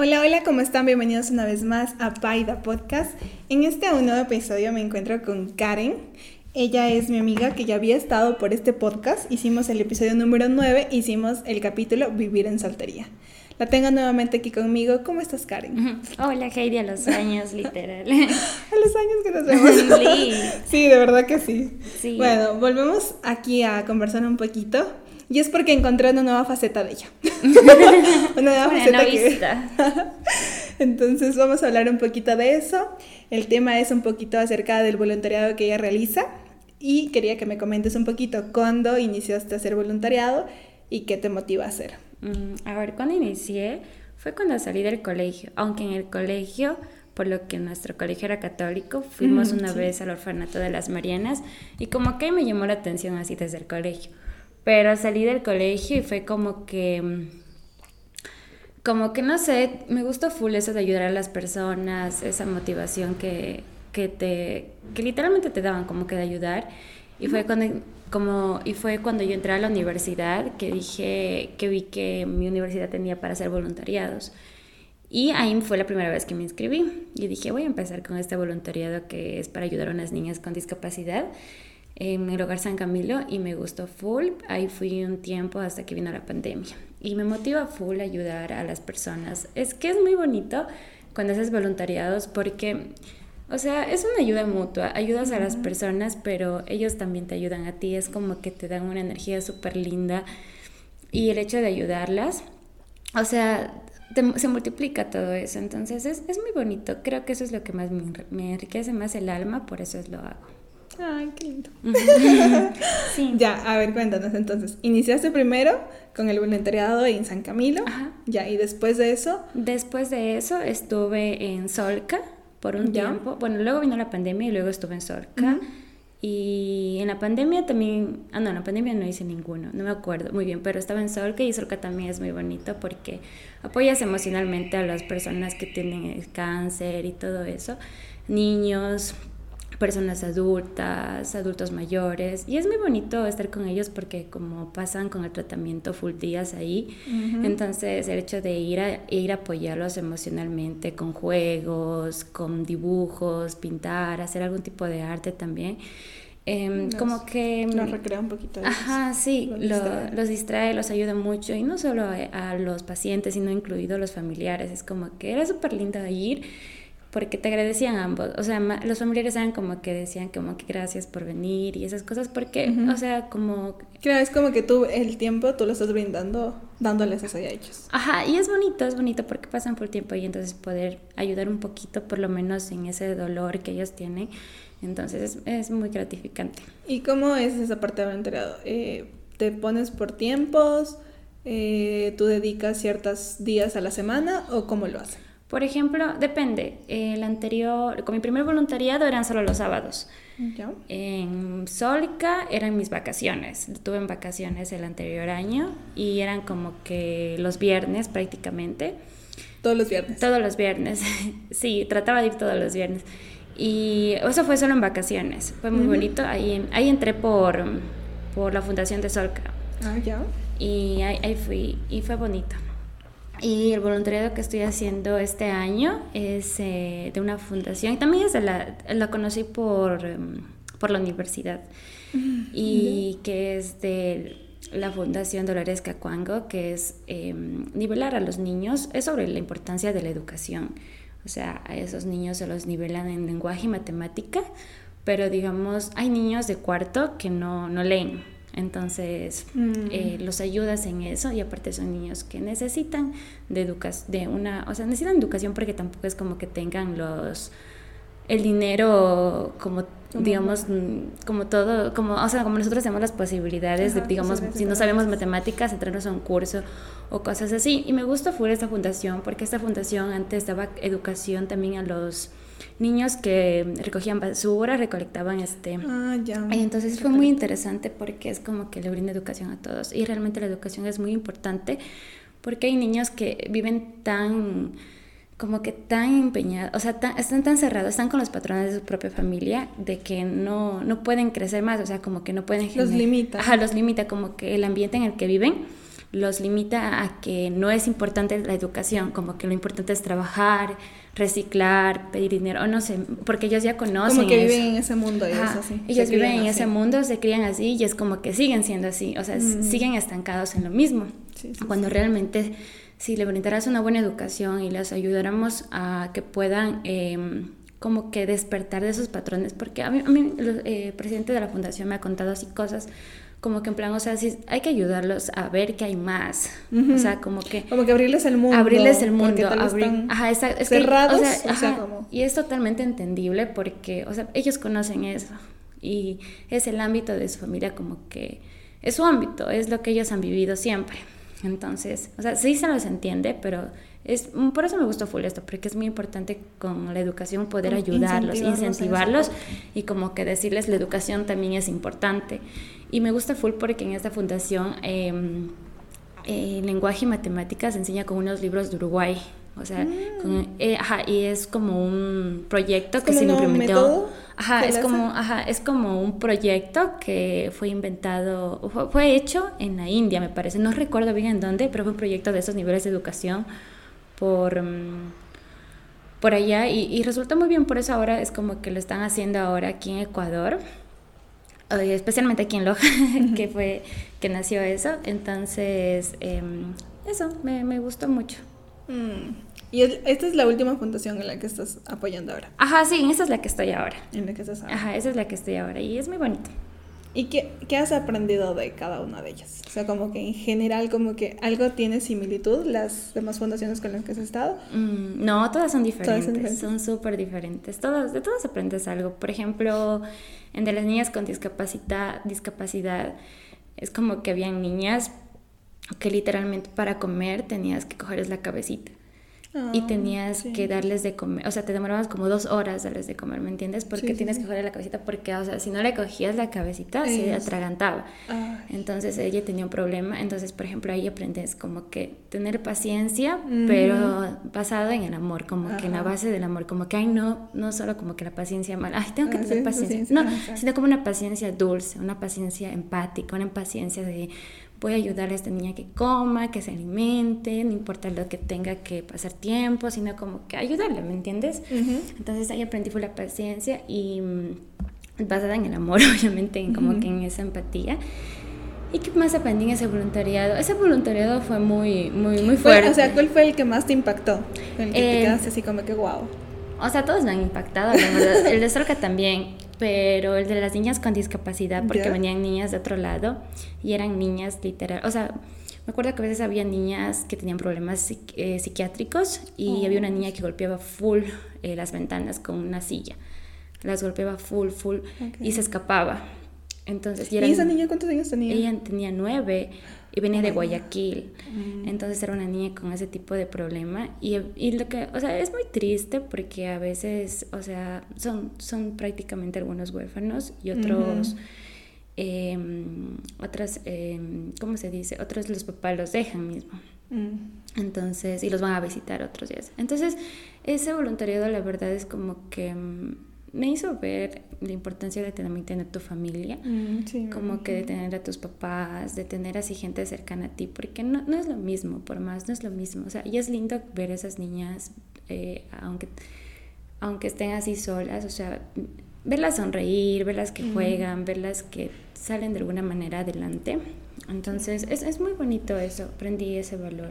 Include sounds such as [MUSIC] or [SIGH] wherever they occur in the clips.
Hola, hola, ¿cómo están? Bienvenidos una vez más a Paida Podcast. En este nuevo episodio me encuentro con Karen. Ella es mi amiga que ya había estado por este podcast. Hicimos el episodio número 9, hicimos el capítulo Vivir en Soltería. La tengo nuevamente aquí conmigo. ¿Cómo estás, Karen? Hola, Heidi, a los años, literal. [LAUGHS] a los años que nos [LAUGHS] vemos. Sí. sí, de verdad que sí. sí. Bueno, volvemos aquí a conversar un poquito. Y es porque encontré una nueva faceta de ella. [LAUGHS] una nueva faceta que... [LAUGHS] Entonces vamos a hablar un poquito de eso. El tema es un poquito acerca del voluntariado que ella realiza. Y quería que me comentes un poquito cuándo iniciaste a hacer voluntariado y qué te motiva a hacer. Mm, a ver, cuando inicié fue cuando salí del colegio. Aunque en el colegio por lo que nuestro colegio era católico, fuimos mm, una vez al orfanato de las Marianas y como que me llamó la atención así desde el colegio. Pero salí del colegio y fue como que, como que no sé, me gustó full eso de ayudar a las personas, esa motivación que, que te, que literalmente te daban como que de ayudar. Y fue cuando, como, y fue cuando yo entré a la universidad que dije, que vi que mi universidad tenía para hacer voluntariados. Y ahí fue la primera vez que me inscribí. Y dije, voy a empezar con este voluntariado que es para ayudar a unas niñas con discapacidad en el hogar San Camilo y me gustó full. Ahí fui un tiempo hasta que vino la pandemia. Y me motiva full ayudar a las personas. Es que es muy bonito cuando haces voluntariados porque, o sea, es una ayuda mutua. Ayudas a las personas, pero ellos también te ayudan a ti. Es como que te dan una energía súper linda. Y el hecho de ayudarlas, o sea, se multiplica todo eso. Entonces es, es, muy bonito. Creo que eso es lo que más me, me enriquece más el alma, por eso es lo hago. Ay, qué lindo. [LAUGHS] sí. Ya, a ver, cuéntanos entonces. Iniciaste primero con el voluntariado en San Camilo. Ajá. Ya, y después de eso. Después de eso estuve en Solca por un tiempo. Bueno, luego vino la pandemia y luego estuve en Solca. Y en la pandemia también, ah no, en la pandemia no hice ninguno, no me acuerdo muy bien, pero estaba en Solca y Solca también es muy bonito porque apoyas emocionalmente a las personas que tienen cáncer y todo eso, niños, personas adultas, adultos mayores, y es muy bonito estar con ellos porque como pasan con el tratamiento full días ahí, entonces el hecho de ir a, ir a apoyarlos emocionalmente con juegos, con dibujos, pintar, hacer algún tipo de arte también. Em, como que... Los recrea un poquito. Ajá, sí, los distrae. los ayuda mucho y no solo a, a, los pacientes, sino incluidos los familiares. Es como que era súper lindo ir porque te agradecían ambos. O sea, los familiares eran como que decían como que gracias por venir y esas cosas, porque, o sea, como... Claro, es como que tú el tiempo tú lo estás brindando, dándoles eso a ellos. Ajá, y es bonito, es bonito porque pasan por tiempo y entonces poder ayudar un poquito, por lo menos en ese dolor que ellos tienen. Entonces es, muy gratificante. ¿Y cómo es esa parte de enterado? Eh, ¿Te pones por tiempos? Eh, ¿Tú dedicas ciertos días a la semana o cómo lo haces? Por ejemplo, depende. El anterior, con mi primer voluntariado eran solo los sábados. En Solca eran mis vacaciones. Tuve en vacaciones el anterior año y eran como que los viernes prácticamente. Todos los viernes. Todos los viernes. [LAUGHS] sí, trataba de ir todos los viernes. Y eso fue solo en vacaciones. Fue muy bonito. Ahí, ahí entré por, por la Fundación de Solca. Ah, ya. Y ahí, ahí fui y fue bonito. Y el voluntariado que estoy haciendo este año es eh, de una fundación. También es la, la conocí por, em, por la universidad. Y que es de la Fundación Dolores Cacuango, que es em, nivelar a los niños. Es sobre la importancia de la educación. O sea, a esos niños se los nivelan en lenguaje y matemática. Pero digamos, hay niños de cuarto que no, no leen entonces, mm. eh, los ayudas en eso y aparte son niños que necesitan de educación, de una, o sea, necesitan educación porque tampoco es como que tengan los, el dinero como, digamos, mm, como todo, como, o sea, como nosotros tenemos las posibilidades de, digamos, si no sabemos matemáticas, entrarnos a un curso o cosas así. Y me gusta fuera esta fundación porque esta fundación antes daba educación también a los niños que recogían basura, recolectaban este... Ah, ya. Y entonces fue muy interesante porque es como que le brinda educación a todos. Y realmente la educación es muy importante porque hay niños que viven tan como que tan empeñados, o sea, están tan cerrados, están con los patrones de su propia familia, de que no, no pueden crecer más, o sea, como que no pueden... Los limita. Ajá, los limita, como que el ambiente en el que viven los limita a que no es importante la educación, como que lo importante es trabajar, reciclar, pedir dinero, o no sé, porque ellos ya conocen. Como que viven en ese mundo, ellos, así, ellos viven en ese mundo, se crían así y es como que siguen siendo así, o sea, mm. siguen estancados en lo mismo. Cuando realmente si le brindaras una buena educación y les ayudáramos a que puedan em, como que despertar de esos patrones, porque a mí, a mí el eh, presidente de la fundación me ha contado así cosas como que en plan, o sea, sí, hay que ayudarlos a ver que hay más. O sea, como que... Como que abrirles el mundo. Abrirles el mundo. Abrir, ajá, es cerrados. o sea, como... Y es totalmente entendible porque, o sea, ellos conocen eso. Y es el ámbito de su familia como que... Es su ámbito, es lo que ellos han vivido siempre. Entonces, o sea, sí se los entiende, pero es, por eso me gustó full esto, porque es muy importante con la educación poder ayudarlos, incentivarlos, y como que decirles la educación también es importante. Y me gusta full porque en esta fundación em, eh, lenguaje y matemáticas se enseña con unos libros de Uruguay. O sea, mm. eh, ajá, y es como un proyecto que se implementó. Ajá, es como, ajá, es como un proyecto que fue inventado, fue, hecho en la India, me parece. No recuerdo bien en dónde, pero fue un proyecto de esos niveles de educación por, mm, por allá y, y resulta muy bien, por eso ahora es como que lo están haciendo ahora aquí en Ecuador especialmente aquí en Loja, [LAUGHS] que fue que nació eso. Entonces, em, eso, me, me, gustó mucho. Mm. Y esta es la última fundación en la que estás apoyando ahora. Ajá, sí, esa es la que estoy ahora. En la que estás ahora. Ajá, esa es la que estoy ahora y es muy bonito. ¿Y qué, qué, has aprendido de cada una de ellas? O sea, como que en general, como que algo tiene similitud las demás fundaciones con las que has estado. Mm, no, todas son diferentes. son súper diferentes. Todas, de todas aprendes algo. Por ejemplo, en de las niñas con discapacidad, discapacidad es como que habían niñas que literalmente para comer tenías que cogerles la cabecita y ah, tenías que darles de comer, o sea, te demorabas como dos horas darles de comer, ¿me entiendes? Porque tienes que cogerle la cabecita, porque, o sea, si no le cogías la cabecita, se atragantaba. Entonces ella tenía un problema, entonces, por ejemplo, ahí aprendes como que tener paciencia, pero basado en el amor, como que en la base del amor, como que, ay, no, no solo como que la paciencia mala, ay, tengo que ah, tener paciencia, no, sino como una paciencia dulce, una paciencia empática, una paciencia de voy a ayudar a esta niña que coma, que se alimente, no importa lo que tenga que pasar tiempo, sino como que ayudarle, ¿me entiendes? Entonces ahí aprendí fue la paciencia y mm, basada en el amor, [LAUGHS] obviamente, en como que en esa empatía. ¿Y qué más aprendí en ese voluntariado? Ese voluntariado fue muy, muy, muy fuerte. o sea, ¿cuál fue el que más te impactó? El que te eh, quedaste así como que wow. O sea, todos me han impactado, la verdad. el de Solca también pero el de las niñas con discapacidad, porque venían niñas de otro lado y eran niñas literal, o sea, me acuerdo que a veces había niñas que tenían problemas eh, psiquiátricos y había una niña que golpeaba full eh, las ventanas con una silla, las golpeaba full, full y se escapaba. Entonces, y, esa niña cuántos años tenía? Ella tenía nueve y venía de Guayaquil. Mm. Entonces era una niña con ese tipo de problema y, y, lo que, o sea, es muy triste porque a veces, o sea, son, son prácticamente algunos huérfanos y otros, em, otras, em, ¿cómo se dice? Otros los papás los dejan mismo. Mm. Entonces, y los van a visitar otros días. Entonces, ese voluntariado la verdad es como que me hizo ver la importancia de también tener tu familia, mm, como que de tener a tus papás, de tener así gente cercana a ti, porque no, no es lo mismo, por más, no es lo mismo. O sea, y es lindo ver a esas niñas, eh, aunque, aunque estén así solas, o sea, verlas sonreír, verlas que juegan, verlas que salen de alguna manera adelante. Entonces, es, es muy bonito eso, aprendí ese valor.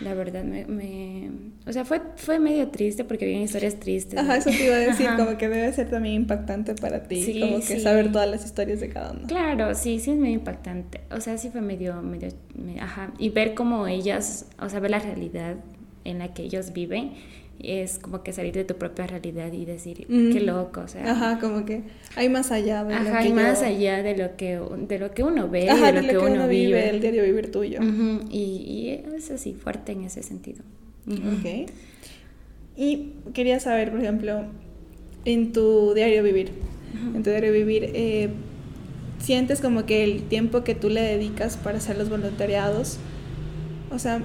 La verdad, me, me, o sea, fue, fue medio triste porque había historias tristes. Ajá, eso te iba a decir, como que debe ser también impactante para ti, como que saber todas las historias de cada uno. Claro, sí, sí es medio impactante. O sea, sí fue medio, medio, ajá. Y ver cómo ellas, o sea, ver la realidad en la que ellos viven es como que salir de tu propia realidad y decir, qué loco, o sea. Ajá, como que hay más allá de lo que hay más allá de lo que, de lo que uno ve, de, lo, que, uno, vive. El diario vivir tuyo. y, y, es así, fuerte en ese sentido. Ok. Y quería saber, por ejemplo, en tu diario vivir, en tu diario vivir, eh, ¿sientes como que el tiempo que tú le dedicas para hacer los voluntariados, o sea,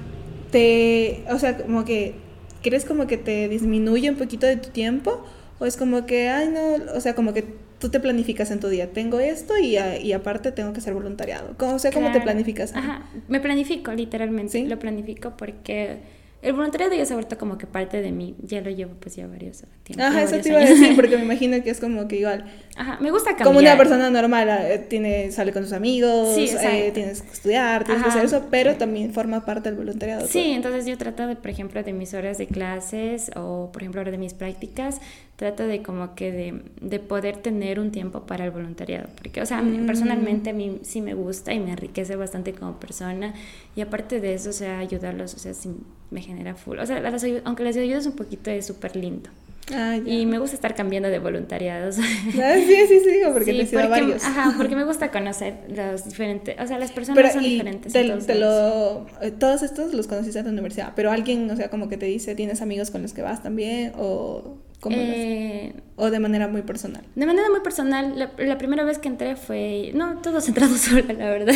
te, o sea, como que ¿crees como que te disminuye un poquito de tu tiempo? ¿O es como que, ay, no, o sea, como que tú te planificas en tu día, tengo esto y, y aparte tengo que hacer voluntariado. ¿Cómo, o sea, ¿cómo te planificas? Ajá, me planifico literalmente, ¿Sí? lo planifico porque el voluntariado ya se ha vuelto como que parte de mí, ya lo llevo pues ya varios tiempos. Ajá, eso te iba a decir, porque me [LAUGHS] imagino que es como que igual. Ajá, me gusta cambiar. Como una persona normal, eh, tiene, sale con sus amigos, eh, tienes que estudiar, tienes que hacer eso, pero también forma parte del voluntariado. Sí, entonces yo trato de, por ejemplo, de mis horas de clases o, por ejemplo, de mis prácticas, trato de como que de, de poder tener un tiempo para el voluntariado, porque, o sea, mm. personalmente a mí sí me gusta y me enriquece bastante como persona y aparte de eso, o sea, ayudarlos, o sea, sin me genera full. O sea, aunque les ayudas un poquito es súper lindo. Ah, y me gusta estar cambiando de voluntariados. Ah, sí, sí, sí, porque te porque, varios. Ajá, porque me gusta conocer los diferentes, o sea, las personas son diferentes. Te, lo, eh, todos estos los conociste en la universidad, pero alguien, o sea, como que te dice, ¿tienes amigos con los que vas también? ¿O cómo eh, ¿O de manera muy personal? De manera muy personal. La, primera vez que entré fue, no, todos entrados [LAUGHS] sola, la verdad.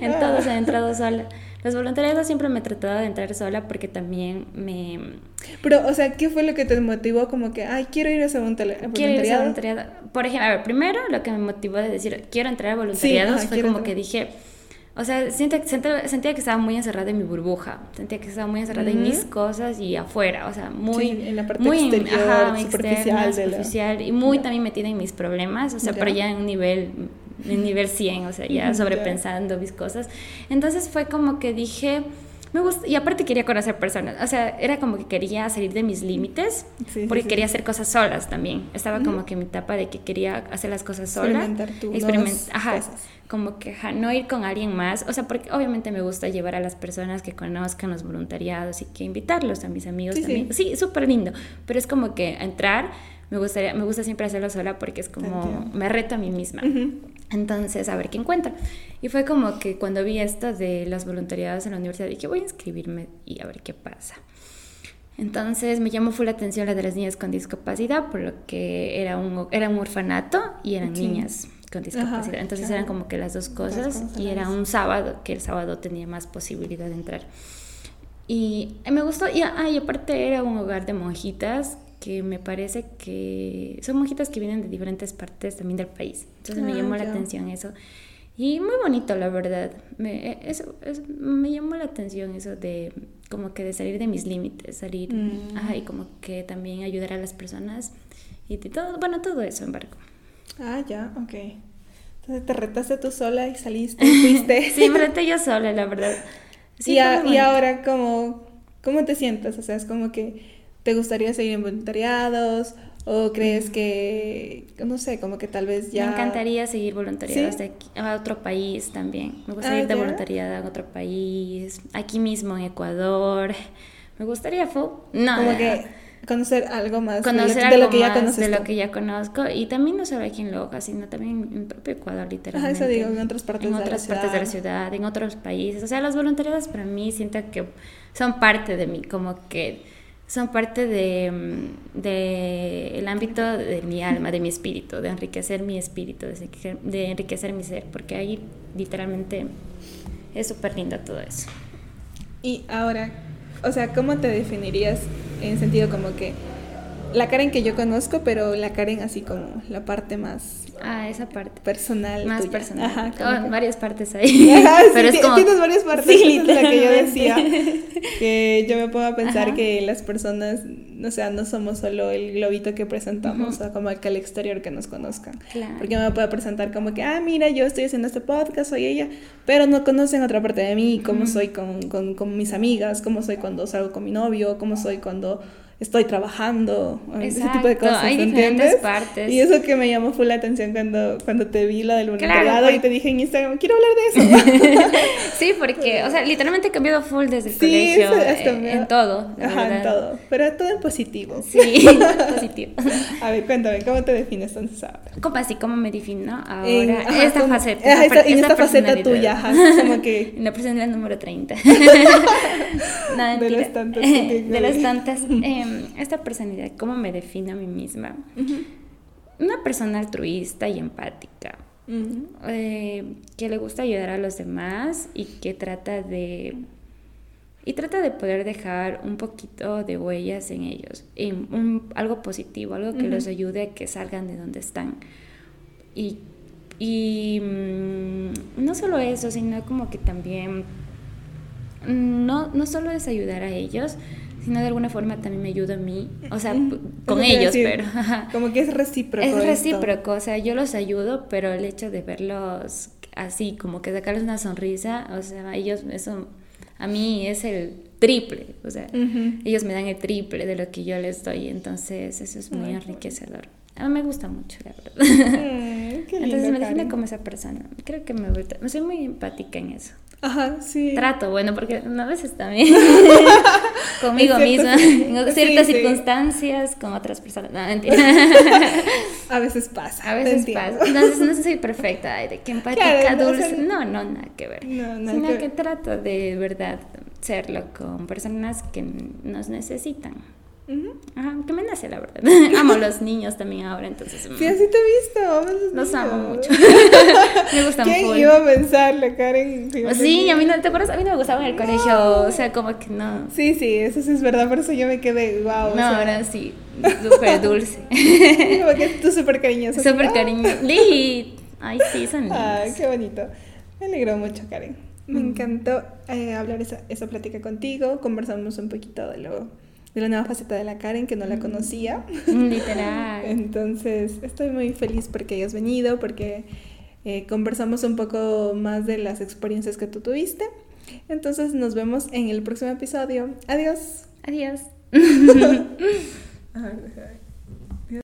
en todos he entrado sola. Los voluntariados siempre me he tratado de entrar sola porque también me... Pero, o sea, ¿qué fue lo que te motivó como que, ay, quiero ir a ese voluntariado? Quiero ir a ese voluntariado. Por ejemplo, a ver, primero lo que me motivó de decir, quiero entrar a voluntariados fue como que dije... O sea, sentía, sentía, que estaba muy encerrada en mi burbuja, sentía que estaba muy encerrada en mis cosas y afuera, o sea, muy... en la parte muy, exterior, superficial. superficial y muy también metida en mis problemas, o sea, pero ya en un nivel en nivel 100, o sea, ya sobrepensando mis cosas. Entonces fue como que dije, me gusta, y aparte quería conocer personas, o sea, era como que quería salir de mis límites, porque quería hacer cosas solas también. Estaba como que en mi etapa de que quería hacer las cosas sola. Experimentar ajá, como que no ir con alguien más, o sea, porque obviamente me gusta llevar a las personas que conozcan los voluntariados y que invitarlos a mis amigos también. Sí, súper lindo, pero es como que entrar me gustaría me gusta siempre hacerlo sola porque es como me reto a mí misma. Entonces, a ver qué encuentro. Y fue como que cuando vi esto de los voluntariados en la universidad, dije, voy a inscribirme y a ver qué pasa. Entonces me llamó full la atención la de las niñas con discapacidad, por lo que era un, era un orfanato y eran niñas con discapacidad. Entonces eran como que las dos cosas y era un sábado, que el sábado tenía más posibilidad de entrar. Y me gustó, y, ah, y aparte era un hogar de monjitas que me parece que son monjitas que vienen de diferentes partes también del país. Entonces me ah, llamó la atención eso. Y muy bonito, la verdad. Me, e, eso, me llamó la atención eso de como que de salir de mis límites, salir mm. y como que también ayudar a las personas y todo, bueno, todo eso, embargo. Ah, ya, ok. Entonces te retaste tú sola y saliste, fuiste. [LAUGHS] sí, me reté yo sola, la verdad. [LAUGHS] y, y ahora, ¿cómo, ¿cómo te sientes? O sea, es como que ¿Te gustaría seguir en voluntariados? ¿O crees que, no sé, como que tal vez ya... Me encantaría seguir voluntariados a otro país también. Me gustaría ir de voluntariado a otro país, aquí mismo en Ecuador. Me gustaría. No, como que conocer algo más conocer de, lo, que ya conoces. De lo que ya conozco. Y también no solo aquí en Loja, sino también en propio Ecuador, literalmente. eso digo, en otras partes en otras partes de la ciudad, en otros países. O sea, los voluntariados para mí siento que son parte de mí, como que son parte de, mm, de, el ámbito de mi alma, de mi espíritu, de enriquecer mi espíritu, de, enriquecer mi ser, porque ahí literalmente es súper lindo todo eso. Y ahora, o sea, ¿cómo te definirías en sentido como que la Karen que yo conozco, pero la Karen así como la parte más Ah, esa parte. Personal. Más personal. Ajá, varias partes ahí. [LAUGHS] Pero es como... Tienes varias partes. Sí, es la que yo decía. [LAUGHS] Que yo me puedo a pensar que las personas, o sea, no somos solo el globito que presentamos, o como que al exterior que nos conozcan. Claro. Porque me puedo presentar como que, ah, mira, yo estoy haciendo este podcast, soy ella, pero no conocen otra parte de mí, cómo soy con, con, con mis amigas, cómo soy cuando salgo con mi novio, cómo soy cuando estoy trabajando, ese tipo de cosas, hay ¿entiendes? Partes. Y eso que me llamó full la atención cuando, cuando te vi la del voluntariado y te dije en Instagram, quiero hablar de eso. [LAUGHS] sí, porque, o sea, literalmente he cambiado full desde el colegio, eh, en todo, Ajá, en todo, pero todo en positivo. Sí, [LAUGHS] positivo. A ver, cuéntame, ¿cómo te defines entonces ahora? ¿Cómo así? ¿Cómo me defino ahora? esta faceta. Esta, en esta, faceta tuya, como que... [LAUGHS] En la personalidad número 30. no, de las tantas. de las tantas. Eh, esta personalidad, ¿cómo me defino a mí misma? Una persona altruista y empática, eh, que le gusta ayudar a los demás y que trata de... Y trata de poder dejar un poquito de huellas en ellos, en algo positivo, algo que los ayude a que salgan de donde están. y, y mm, no solo eso, sino como que también no, no solo es ayudar a ellos, sino de alguna forma también me ayuda a mí, o sea, con ellos, pero... Como que es recíproco. Es recíproco, o sea, yo los ayudo, pero el hecho de verlos así, como que sacarles una sonrisa, o sea, ellos, eso a mí es el triple, o sea, ellos me dan el triple de lo que yo les doy, entonces eso es muy enriquecedor. A mí me gusta mucho, la verdad. [LAUGHS] entonces me define como esa persona. Creo que me gusta, soy muy empática en eso. Ajá, sí. Trato, bueno, porque a veces también [LAUGHS] conmigo misma, en ciertas circunstancias, con otras personas. No, mentira. [LAUGHS] a veces pasa. A veces pasa. Entonces no soy perfecta, de que empática, dulce. No, no, nada que ver. No, nada Sino que, que trato de verdad serlo con personas que nos necesitan. Ajá, que me nace la verdad. [LAUGHS] amo a los niños también ahora, entonces. Sí, mm. así te he visto. los, amo mucho. [LAUGHS] me gustan ¿Quién full. iba a pensarle, Karen? Sí, a mí no, ¿te acuerdas? A mí no me gustaba en el colegio, o sea, como que no. Sí, sí, eso sí es verdad, por eso yo me quedé, wow. No, ahora sí, súper dulce. [LAUGHS] como que tú súper cariñosa. Súper cariñosa. Ay, sí, son lindos. Ay, qué bonito. Me alegró mucho, Karen. Me mm. encantó eh, hablar esa, esa plática contigo. Conversamos un poquito de lo de la nueva faceta de la Karen que no la conocía. Literal. [LAUGHS] Entonces, estoy muy feliz porque hayas venido, porque eh, conversamos un poco más de las experiencias que tú tuviste. Entonces, nos vemos en el próximo episodio. Adiós. Adiós. [LAUGHS]